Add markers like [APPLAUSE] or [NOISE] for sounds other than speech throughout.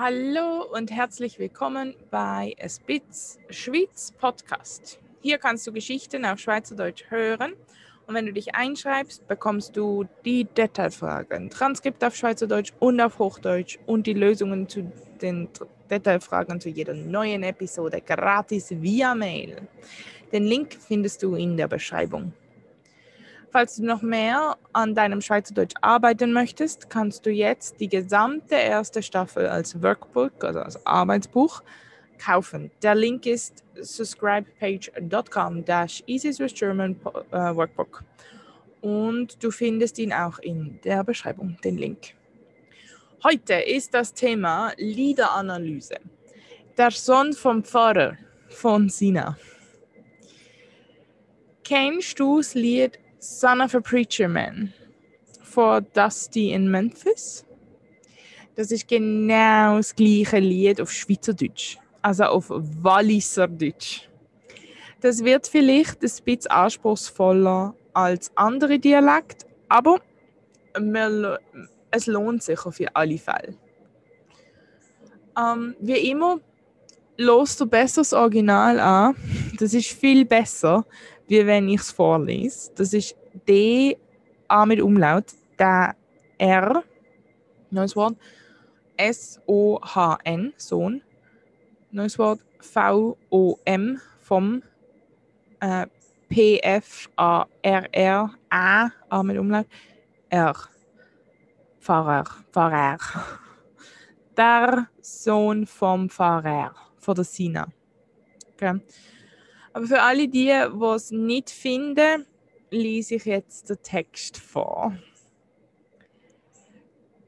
Hallo und herzlich willkommen bei Spitz Schweiz Podcast. Hier kannst du Geschichten auf Schweizerdeutsch hören und wenn du dich einschreibst, bekommst du die Detailfragen, Transkript auf Schweizerdeutsch und auf Hochdeutsch und die Lösungen zu den Detailfragen zu jeder neuen Episode gratis via Mail. Den Link findest du in der Beschreibung. Falls du noch mehr an deinem Schweizerdeutsch arbeiten möchtest, kannst du jetzt die gesamte erste Staffel als Workbook, also als Arbeitsbuch, kaufen. Der Link ist subscribepage.com easy Swiss German uh, Workbook. Und du findest ihn auch in der Beschreibung, den Link. Heute ist das Thema Liederanalyse. Der Sohn vom Pfarrer von Sina. Kennst du das Lied Son of a Preacher Man von Dusty in Memphis. Das ist genau das gleiche Lied auf Schweizerdeutsch, also auf Walliserdeutsch. Das wird vielleicht ein bisschen anspruchsvoller als andere Dialekte, aber es lohnt sich auf alle Fälle. Ähm, wie immer, los du besser das Original an. Das ist viel besser, wie wenn ich es vorlese. Das ist D, A mit Umlaut, der R, neues Wort, S-O-H-N, Sohn, neues Wort, V-O-M, vom, äh, P-F-A-R-R, A, A mit Umlaut, R, Pfarrer, Pfarrer. [LAUGHS] Der Sohn vom Pfarrer, von der Sina. Okay. Aber für alle die, die es nicht finden, lese ich jetzt den Text vor.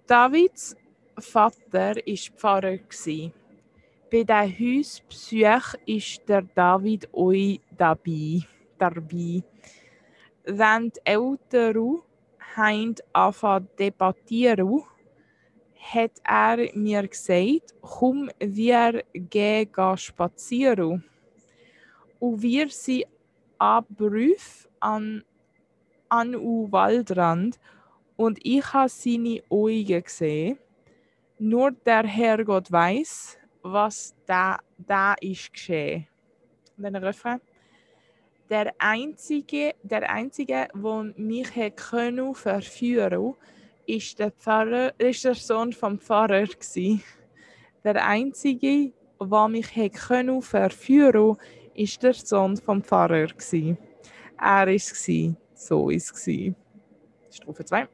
Davids Vater war Pfarrer. Bei der Hausbesuch ist der David euch dabei. dabei. Wenn die Eltern zu debattieren, hat er mir gesagt, komm, wir gehen spazieren und wir sind abbrüf an an u Waldrand und ich habe seine Augen gesehen. Nur der Herrgott weiß, was da, da ist geschehen. Und dann Refrain. Der einzige, der einzige, der mich können verführen ist der Pfarrer, ist der Sohn vom Pfarrer gsi. Der einzige, der mich können verführen ist der Sohn vom Pfarrer. Gewesen. Er war es. So war es. Strophe 2.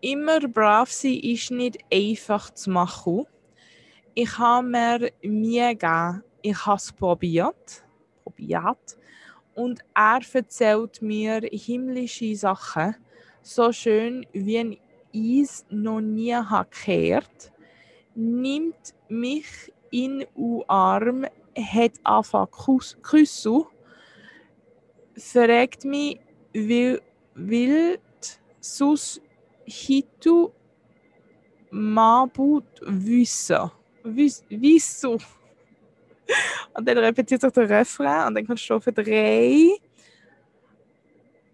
Immer brav sein ist nicht einfach zu machen. Ich habe mir Mühe gegeben. Ich habe es probiert. probiert. Und er erzählt mir himmlische Sachen, so schön wie ich es noch nie gehört. Nimmt mich in den Arm hat angefangen zu fragt mich, will, will sus hitu mabut wissen. Wieso? Und dann repetiert sich der Refrain und dann kommt Strophe 3.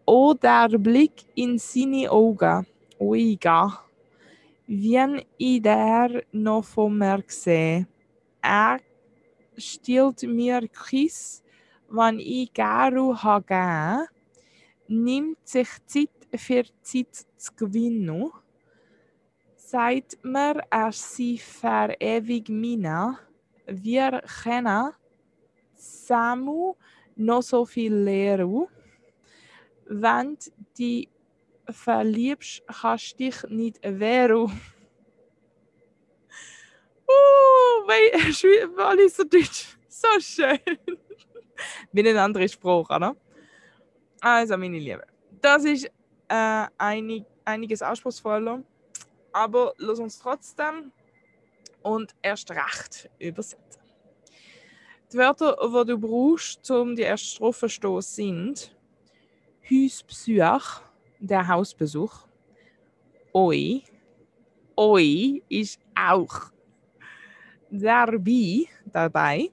Oh, der Blick in seine Augen. Oiga. Wie ich der noch von mir sehe. Er stiehlt mir Kiss, wenn ich Garu habe, nimmt sich Zeit für Zeit zu gewinnen. Sagt mir, er sei verewigt mina, wir können zusammen noch so viel lernen. Wenn du verliebst, kannst du dich nicht wehren. [LAUGHS] Uh, alles so Deutsch. So schön. Wie ein anderer Spruch, oder? Also, meine Lieben, das ist äh, einig, einiges anspruchsvoller, aber lass uns trotzdem und erst recht übersetzen. Die Wörter, die du brauchst, um die erste Strophe zu stehen, sind Hausbesuch, der Hausbesuch, Oi, Oi ist auch dabei, dabei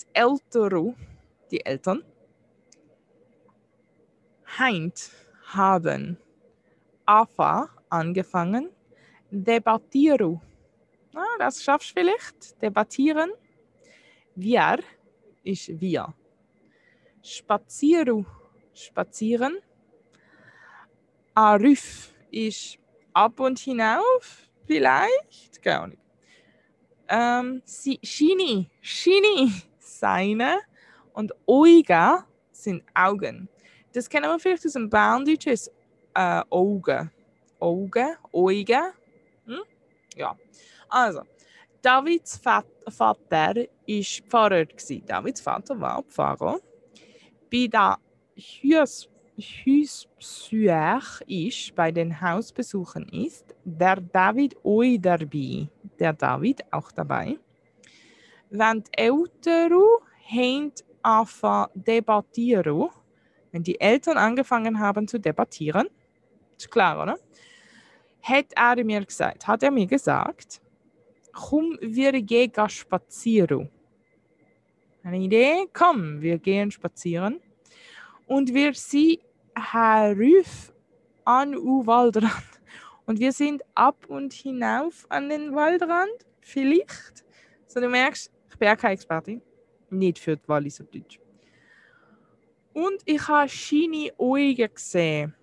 die Eltern, die Eltern, Heint haben Afa angefangen, debattieren, Na, das schaffst du vielleicht. Debattieren. Wir ist wir. Spazieren. Spazieren. Arif ist ab und hinauf. Vielleicht. Gar nicht. Ähm, si, Shini. Shini. Seine. Und Oiga sind Augen. Das kennen wir vielleicht aus dem Berndeutsch als äh, Augen. Augen, Augen. Hm? Ja. Also, Davids Vater war Pfarrer. Davids Vater war Pfarrer. Bei der Hausbesuch ist, bei den Hausbesuchen ist, der David dabei. Der David auch dabei. Wenn die Eltern haben anfangen debattieren, wenn die Eltern angefangen haben zu debattieren, ist klar, oder? Hat er mir gesagt, hat er mir gesagt, komm, wir gehen spazieren. Eine Idee? Komm, wir gehen spazieren. Und wir sind herauf an den Waldrand. Und wir sind ab und hinauf an den Waldrand. Vielleicht. So, du merkst, ich bin auch keine Expertin. Nicht für die Walliser Deutsch. Und ich habe seine Augen gesehen.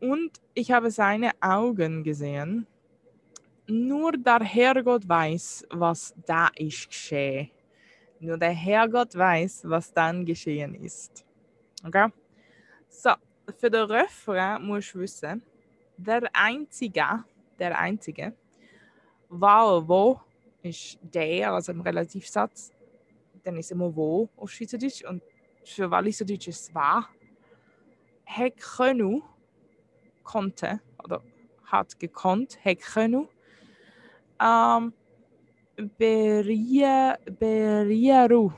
Und ich habe seine Augen gesehen. Nur der Herrgott weiß, was da ist geschehen. Nur der Herrgott weiß, was dann geschehen ist. Okay? So, für den Refrain musst du wissen, der Einzige, der Einzige, war wo ist der, also im Relativsatz, dann ist immer wo auf Schweizerdeutsch und für Walliserdeutsch ist war, hat können, konnte, oder hat gekonnt, hat können, ähm, berühren, berühren,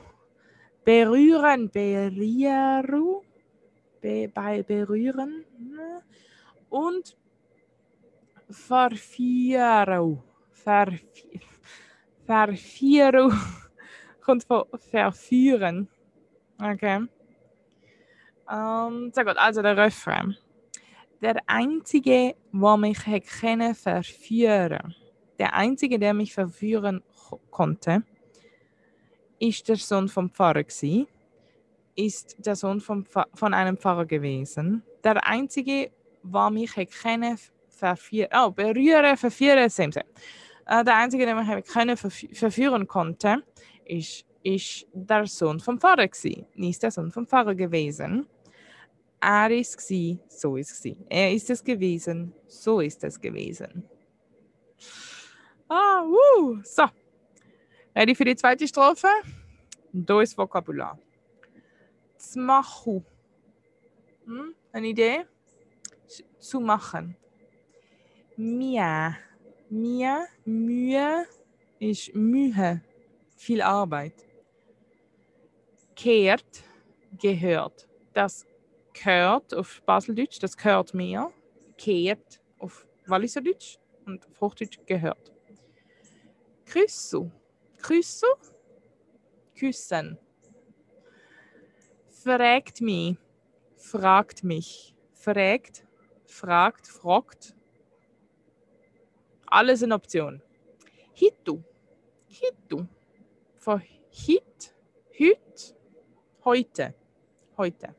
berühren, berühren, be, bei berühren ne? und verführen, verführen, [LAUGHS] kommt von verführen. Okay. Ähm, sehr gut, also der Refrain. Der Einzige, der mich können verführen der Einzige, der mich verführen konnte, ist der Sohn vom Pfarrer gewesen, ist der Sohn vom von einem Pfarrer gewesen. Der Einzige, der mich können verführen, oh, berühren, verführen, same, same. Äh, der Einzige, der mich können verführen konnte, ist ist der Sohn vom Pfarrer gewesen. Nicht der Sohn vom Pfarrer gewesen. Er ist gsi, so ist gewesen. Er ist es gewesen, so ist es gewesen. Ah, uh, so. Ready für die zweite Strophe? Da ist Vokabular. Zmachu. Hm? Eine Idee? Zu machen. Mia. Mia, Mühe ist Mühe. Viel Arbeit kehrt, gehört. Das gehört auf Baseldeutsch, das gehört mir. Kehrt auf Walliserdeutsch und auf Hochdeutsch gehört. Küssu. Küssu. Küssen. Fragt mich. Fragt mich. Fragt. Fragt. Fragt. Alles eine Option. Hitu. Hitu. Von Hit. Hüt Heute. Heute.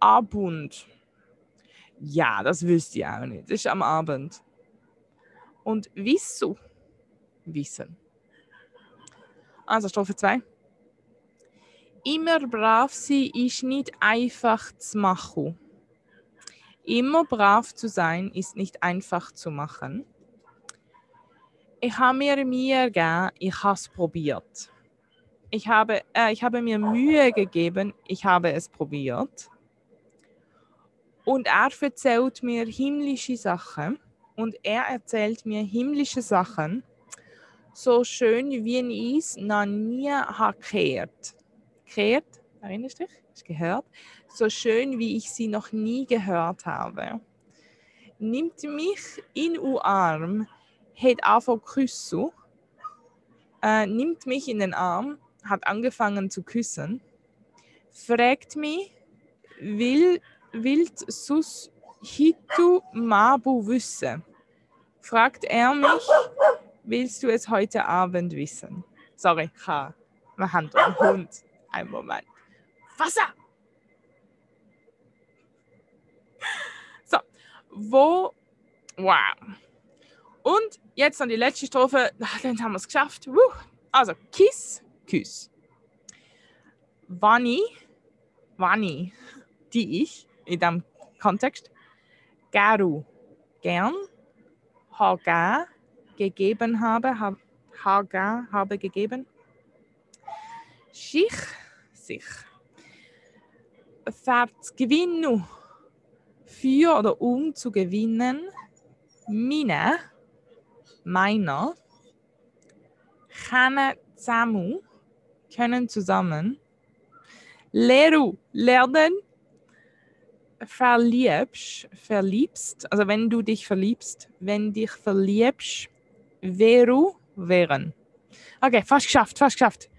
Abend. Ja, das wüsste ich auch nicht. Das ist am Abend. Und wieso? Wissen. Also Strophe 2. Immer brav sein ist nicht einfach zu machen. Immer brav zu sein ist nicht einfach zu machen. Ich habe mir Mühe gegeben, ich habe es probiert ich habe, äh, ich habe mir Mühe gegeben, ich habe es probiert. Und er erzählt mir himmlische Sachen. Und er erzählt mir himmlische Sachen, so schön wie ich es noch nie habe gehört. Gehört? Erinnerst du dich? Gehört? So schön wie ich sie noch nie gehört habe. Nimmt mich in den Arm, hat zu küssen, äh, nimmt mich in den Arm hat angefangen zu küssen, fragt mich, will, wilt sus hitu mabu wissen? fragt er mich, willst du es heute Abend wissen? Sorry, ha, wir haben einen Hund. Ein Moment. Wasser! So, wo, wow. Und jetzt dann die letzte Strophe, dann haben wir es geschafft. Also, Kiss, Küss. Wanni, Wanni, die ich in diesem Kontext, Garu, gern, Haga, gegeben habe, Haga, habe gegeben, Schich, sich, Verzgewinnu, für oder um zu gewinnen, meine, meiner, Chane Zamu, können zusammen, Leru, lernen, verliebst, verliebst, also wenn du dich verliebst, wenn dich verliebst, veru, wären. Okay, fast geschafft, fast geschafft.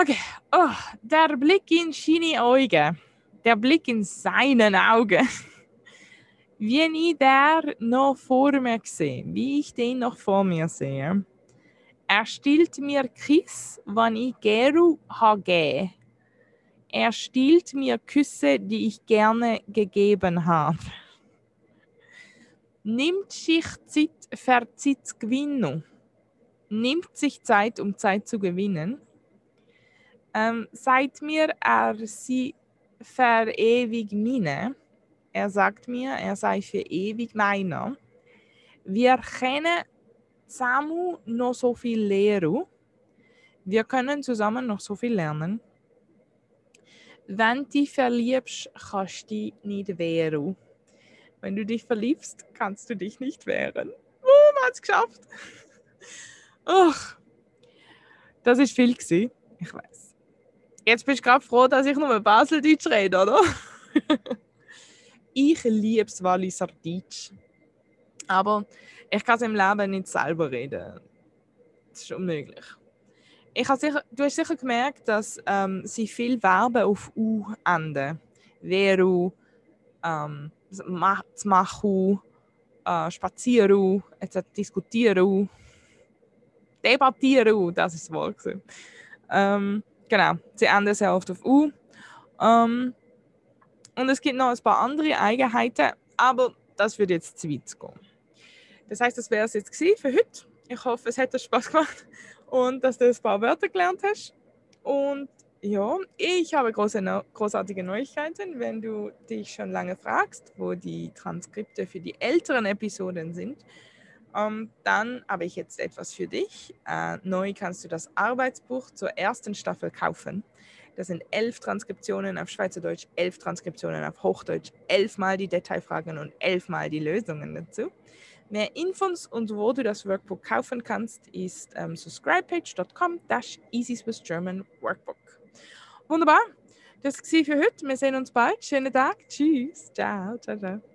Okay, oh, der Blick in seine Augen, der Blick in seinen Augen, [LAUGHS] wie ich der noch vor mir sehe, wie ich den noch vor mir sehe, er stillt mir Kiss, wann ich geru hage. Er stiehlt mir Küsse, die ich gerne gegeben habe. Nimmt sich Zeit für Zeitgewinnung. Nimmt sich Zeit, um Zeit zu gewinnen. Ähm, sagt mir, er sie verewig meine. Er sagt mir, er sei für ewig meiner. Wir kennen Samu noch so viel lehren. Wir können zusammen noch so viel lernen. Wenn du dich verliebst, kannst du dich nicht wehren. Wenn du dich verliebst, kannst du dich nicht wehren. Oh, man hat es geschafft. [LAUGHS] Ach, das ist viel gewesen. Ich weiß. Jetzt bist du gerade froh, dass ich nur Baseldeutsch rede, oder? [LAUGHS] ich liebe es Walliser Deutsch. Aber ich kann es im Leben nicht selber reden. Das ist unmöglich ich sicher, du hast sicher gemerkt, dass ähm, sie viel werben auf U enden. Veru, ähm, Machu, äh, Spazieren, diskutieren, debattieren, das ist das Wort. Ähm, genau, sie enden sehr oft auf U. Ähm, und es gibt noch ein paar andere Eigenheiten, aber das würde jetzt zu weit gehen. Das heißt, das wäre es jetzt für heute. Ich hoffe, es hat dir Spaß gemacht und dass du ein paar Wörter gelernt hast. Und ja, ich habe große, großartige Neuigkeiten, wenn du dich schon lange fragst, wo die Transkripte für die älteren Episoden sind. Ähm, dann habe ich jetzt etwas für dich. Äh, neu kannst du das Arbeitsbuch zur ersten Staffel kaufen. Das sind elf Transkriptionen auf Schweizerdeutsch, elf Transkriptionen auf Hochdeutsch, elfmal die Detailfragen und elfmal die Lösungen dazu. Mehr Infos und wo du das Workbook kaufen kannst, ist ähm, subscribepage.com Easy Swiss German Workbook. Wunderbar. Das war für heute. Wir sehen uns bald. Schönen Tag. Tschüss. Ciao. Ciao, ciao.